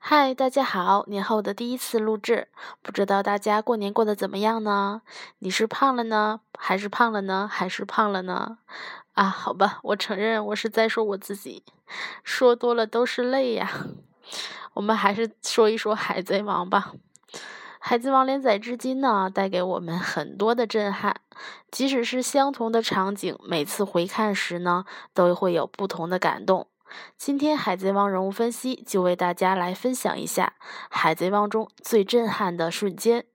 嗨，大家好！年后的第一次录制，不知道大家过年过得怎么样呢？你是胖了呢，还是胖了呢，还是胖了呢？啊，好吧，我承认我是在说我自己，说多了都是泪呀。我们还是说一说《海贼王》吧，《海贼王》连载至今呢，带给我们很多的震撼。即使是相同的场景，每次回看时呢，都会有不同的感动。今天《海贼王》人物分析就为大家来分享一下《海贼王》中最震撼的瞬间。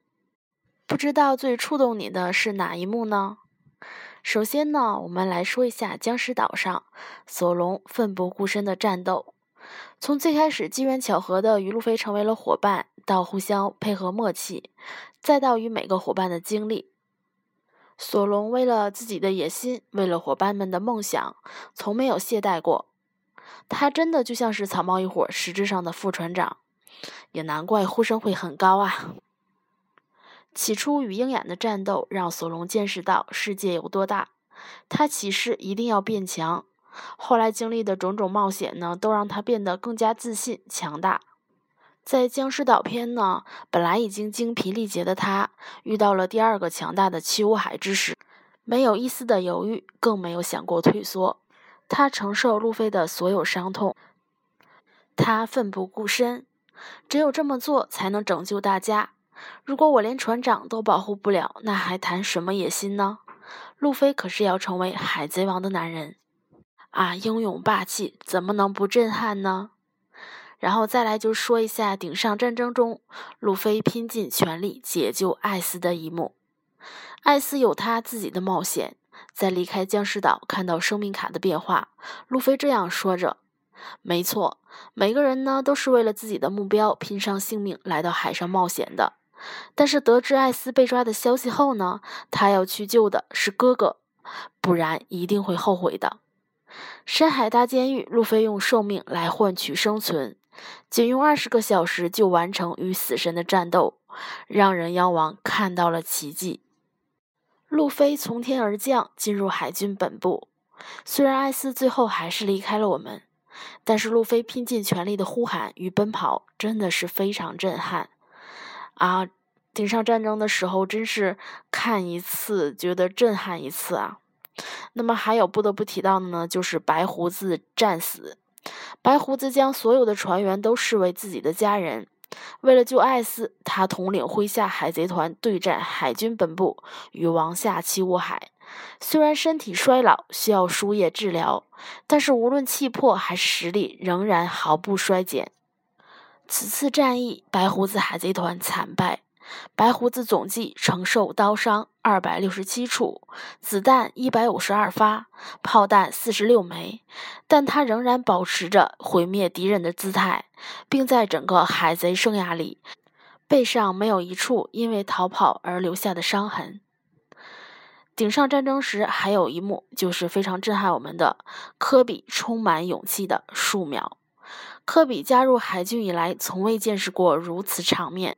不知道最触动你的是哪一幕呢？首先呢，我们来说一下僵尸岛上索隆奋不顾身的战斗。从最开始机缘巧合的与路飞成为了伙伴，到互相配合默契，再到与每个伙伴的经历，索隆为了自己的野心，为了伙伴们的梦想，从没有懈怠过。他真的就像是草帽一伙实质上的副船长，也难怪呼声会很高啊！起初与鹰眼的战斗让索隆见识到世界有多大，他起誓一定要变强。后来经历的种种冒险呢，都让他变得更加自信、强大。在僵尸岛篇呢，本来已经精疲力竭的他，遇到了第二个强大的七武海之时，没有一丝的犹豫，更没有想过退缩。他承受路飞的所有伤痛，他奋不顾身，只有这么做才能拯救大家。如果我连船长都保护不了，那还谈什么野心呢？路飞可是要成为海贼王的男人啊，英勇霸气，怎么能不震撼呢？然后再来就说一下顶上战争中，路飞拼尽全力解救艾斯的一幕。艾斯有他自己的冒险。在离开僵尸岛，看到生命卡的变化，路飞这样说着：“没错，每个人呢都是为了自己的目标拼上性命来到海上冒险的。但是得知艾斯被抓的消息后呢，他要去救的是哥哥，不然一定会后悔的。深海大监狱，路飞用寿命来换取生存，仅用二十个小时就完成与死神的战斗，让人妖王看到了奇迹。”路飞从天而降，进入海军本部。虽然艾斯最后还是离开了我们，但是路飞拼尽全力的呼喊与奔跑，真的是非常震撼啊！顶上战争的时候，真是看一次觉得震撼一次啊。那么还有不得不提到的呢，就是白胡子战死。白胡子将所有的船员都视为自己的家人。为了救艾斯，他统领麾下海贼团对战海军本部与王下七武海。虽然身体衰老，需要输液治疗，但是无论气魄还是实力，仍然毫不衰减。此次战役，白胡子海贼团惨败。白胡子总计承受刀伤二百六十七处，子弹一百五十二发，炮弹四十六枚，但他仍然保持着毁灭敌人的姿态，并在整个海贼生涯里，背上没有一处因为逃跑而留下的伤痕。顶上战争时，还有一幕就是非常震撼我们的科比充满勇气的数秒。科比加入海军以来，从未见识过如此场面。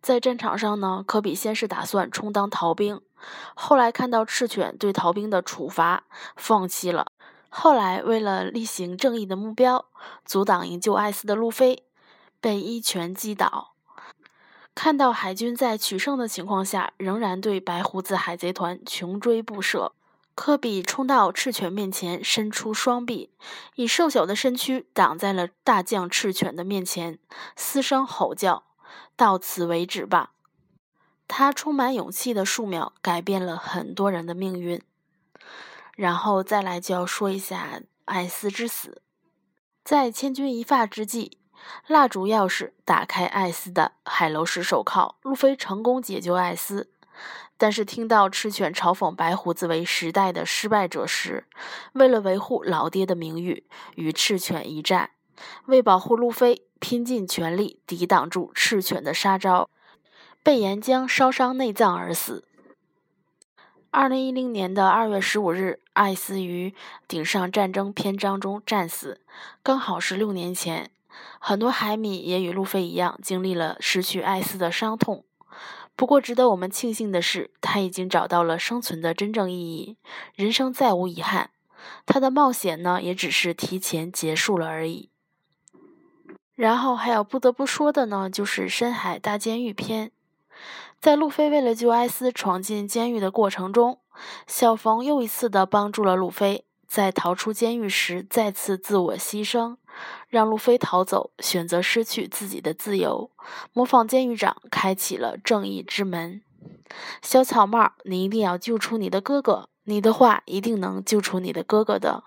在战场上呢，科比先是打算充当逃兵，后来看到赤犬对逃兵的处罚，放弃了。后来为了例行正义的目标，阻挡营救艾斯的路飞被一拳击倒。看到海军在取胜的情况下，仍然对白胡子海贼团穷追不舍，科比冲到赤犬面前，伸出双臂，以瘦小的身躯挡在了大将赤犬的面前，嘶声吼叫。到此为止吧。他充满勇气的数秒改变了很多人的命运。然后再来就要说一下艾斯之死。在千钧一发之际，蜡烛钥匙打开艾斯的海楼石手铐，路飞成功解救艾斯。但是听到赤犬嘲讽白胡子为时代的失败者时，为了维护老爹的名誉，与赤犬一战，为保护路飞。拼尽全力抵挡住赤犬的杀招，被岩浆烧伤内脏而死。二零一零年的二月十五日，艾斯于顶上战争篇章中战死，刚好是六年前。很多海米也与路飞一样，经历了失去艾斯的伤痛。不过，值得我们庆幸的是，他已经找到了生存的真正意义，人生再无遗憾。他的冒险呢，也只是提前结束了而已。然后还有不得不说的呢，就是深海大监狱篇。在路飞为了救艾斯闯进监狱的过程中，小冯又一次的帮助了路飞，在逃出监狱时再次自我牺牲，让路飞逃走，选择失去自己的自由，模仿监狱长开启了正义之门。小草帽，你一定要救出你的哥哥，你的话一定能救出你的哥哥的。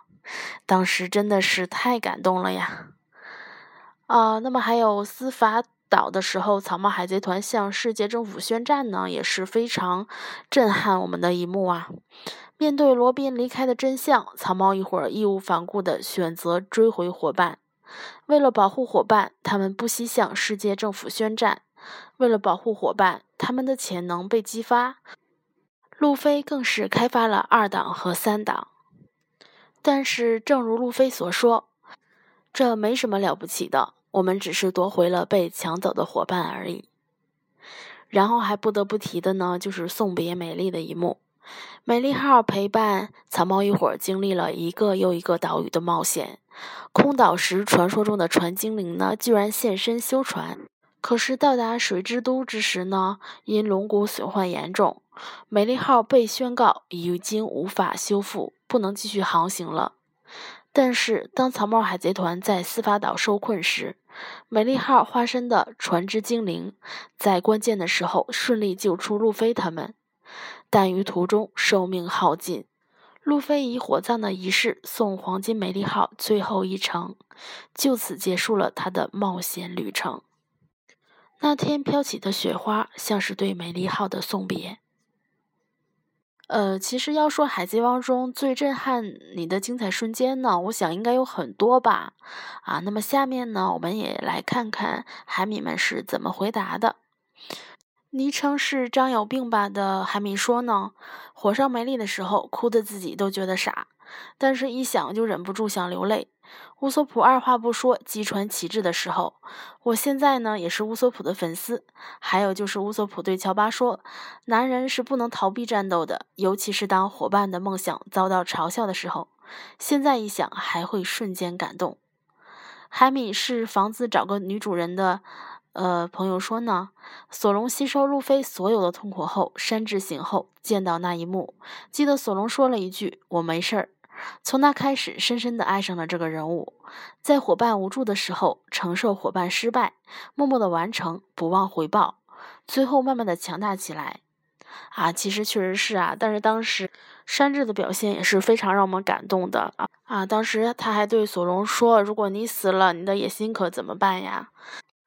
当时真的是太感动了呀！啊，那么还有司法岛的时候，草帽海贼团向世界政府宣战呢，也是非常震撼我们的一幕啊。面对罗宾离开的真相，草帽一伙义无反顾地选择追回伙伴。为了保护伙伴，他们不惜向世界政府宣战。为了保护伙伴，他们的潜能被激发。路飞更是开发了二档和三档。但是，正如路飞所说，这没什么了不起的。我们只是夺回了被抢走的伙伴而已。然后还不得不提的呢，就是送别美丽的一幕。美丽号陪伴草帽一伙经历了一个又一个岛屿的冒险。空岛时，传说中的船精灵呢，居然现身修船。可是到达水之都之时呢，因龙骨损坏严重，美丽号被宣告已经无法修复，不能继续航行了。但是，当草帽海贼团在司法岛受困时，美丽号化身的船只精灵在关键的时候顺利救出路飞他们，但于途中寿命耗尽。路飞以火葬的仪式送黄金美丽号最后一程，就此结束了他的冒险旅程。那天飘起的雪花，像是对美丽号的送别。呃，其实要说《海贼王》中最震撼你的精彩瞬间呢，我想应该有很多吧。啊，那么下面呢，我们也来看看海米们是怎么回答的。昵称是张有病吧的海米说呢，火烧梅丽的时候，哭的自己都觉得傻，但是一想就忍不住想流泪。乌索普二话不说击穿旗帜的时候，我现在呢也是乌索普的粉丝。还有就是乌索普对乔巴说：“男人是不能逃避战斗的，尤其是当伙伴的梦想遭到嘲笑的时候。”现在一想，还会瞬间感动。海米是房子找个女主人的，呃，朋友说呢，索隆吸收路飞所有的痛苦后，山治醒后见到那一幕，记得索隆说了一句：“我没事儿。”从那开始，深深地爱上了这个人物。在伙伴无助的时候，承受伙伴失败，默默地完成，不忘回报，最后慢慢的强大起来。啊，其实确实是啊，但是当时山治的表现也是非常让我们感动的啊啊！当时他还对索隆说：“如果你死了，你的野心可怎么办呀？”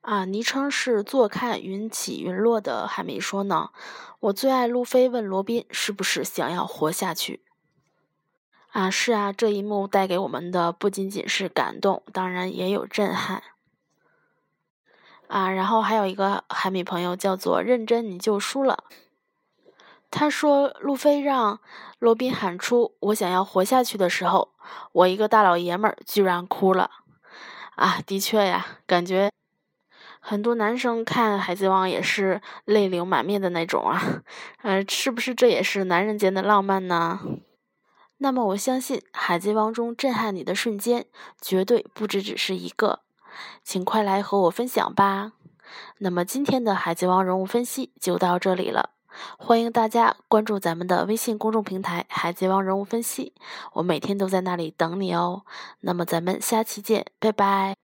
啊，昵称是坐看云起云落的海梅说呢：“我最爱路飞问罗宾是不是想要活下去。”啊，是啊，这一幕带给我们的不仅仅是感动，当然也有震撼。啊，然后还有一个海米朋友叫做认真你就输了，他说路飞让罗宾喊出我想要活下去的时候，我一个大老爷们儿居然哭了。啊，的确呀，感觉很多男生看海贼王也是泪流满面的那种啊。呃，是不是这也是男人间的浪漫呢？那么我相信，《海贼王》中震撼你的瞬间绝对不只只是一个，请快来和我分享吧。那么今天的《海贼王》人物分析就到这里了，欢迎大家关注咱们的微信公众平台《海贼王人物分析》，我每天都在那里等你哦。那么咱们下期见，拜拜。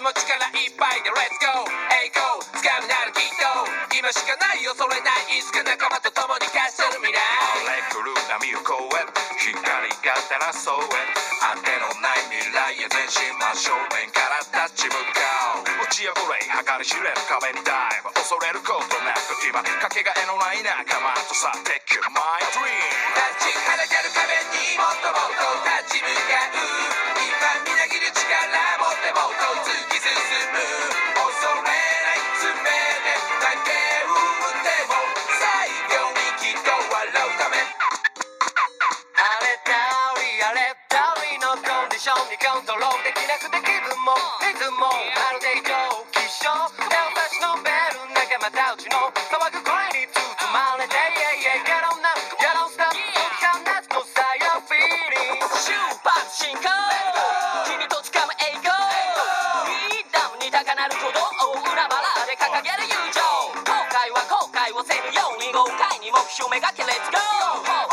つも力いっぱいでレッツゴーエイゴー go! つかみならきっと。今しかない恐れないいつか仲間と共に貸せる未来。俺来る波を越え光が照らそうへ当てのない未来へ前進真正面から立ち向かう。落ち汚れ計り知れる壁にダイブ。恐れることなく今かけがえのない仲間とさ Take your my dream 立ちはだかる壁にもっともっと立ち向かう。今みなぎる力持ってもっとなくて気分もリズムもまるで異常気象手を差し伸べる仲間たちの騒ぐ声に包まれて Yeah yeah get on now get on stop 解き放つのさ Your feeling 出発進行。君と掴む栄光フリーダムに高鳴る鼓動を裏腹で掲げる友情。後悔は後悔をせぬように豪快に目標めがけ Let's go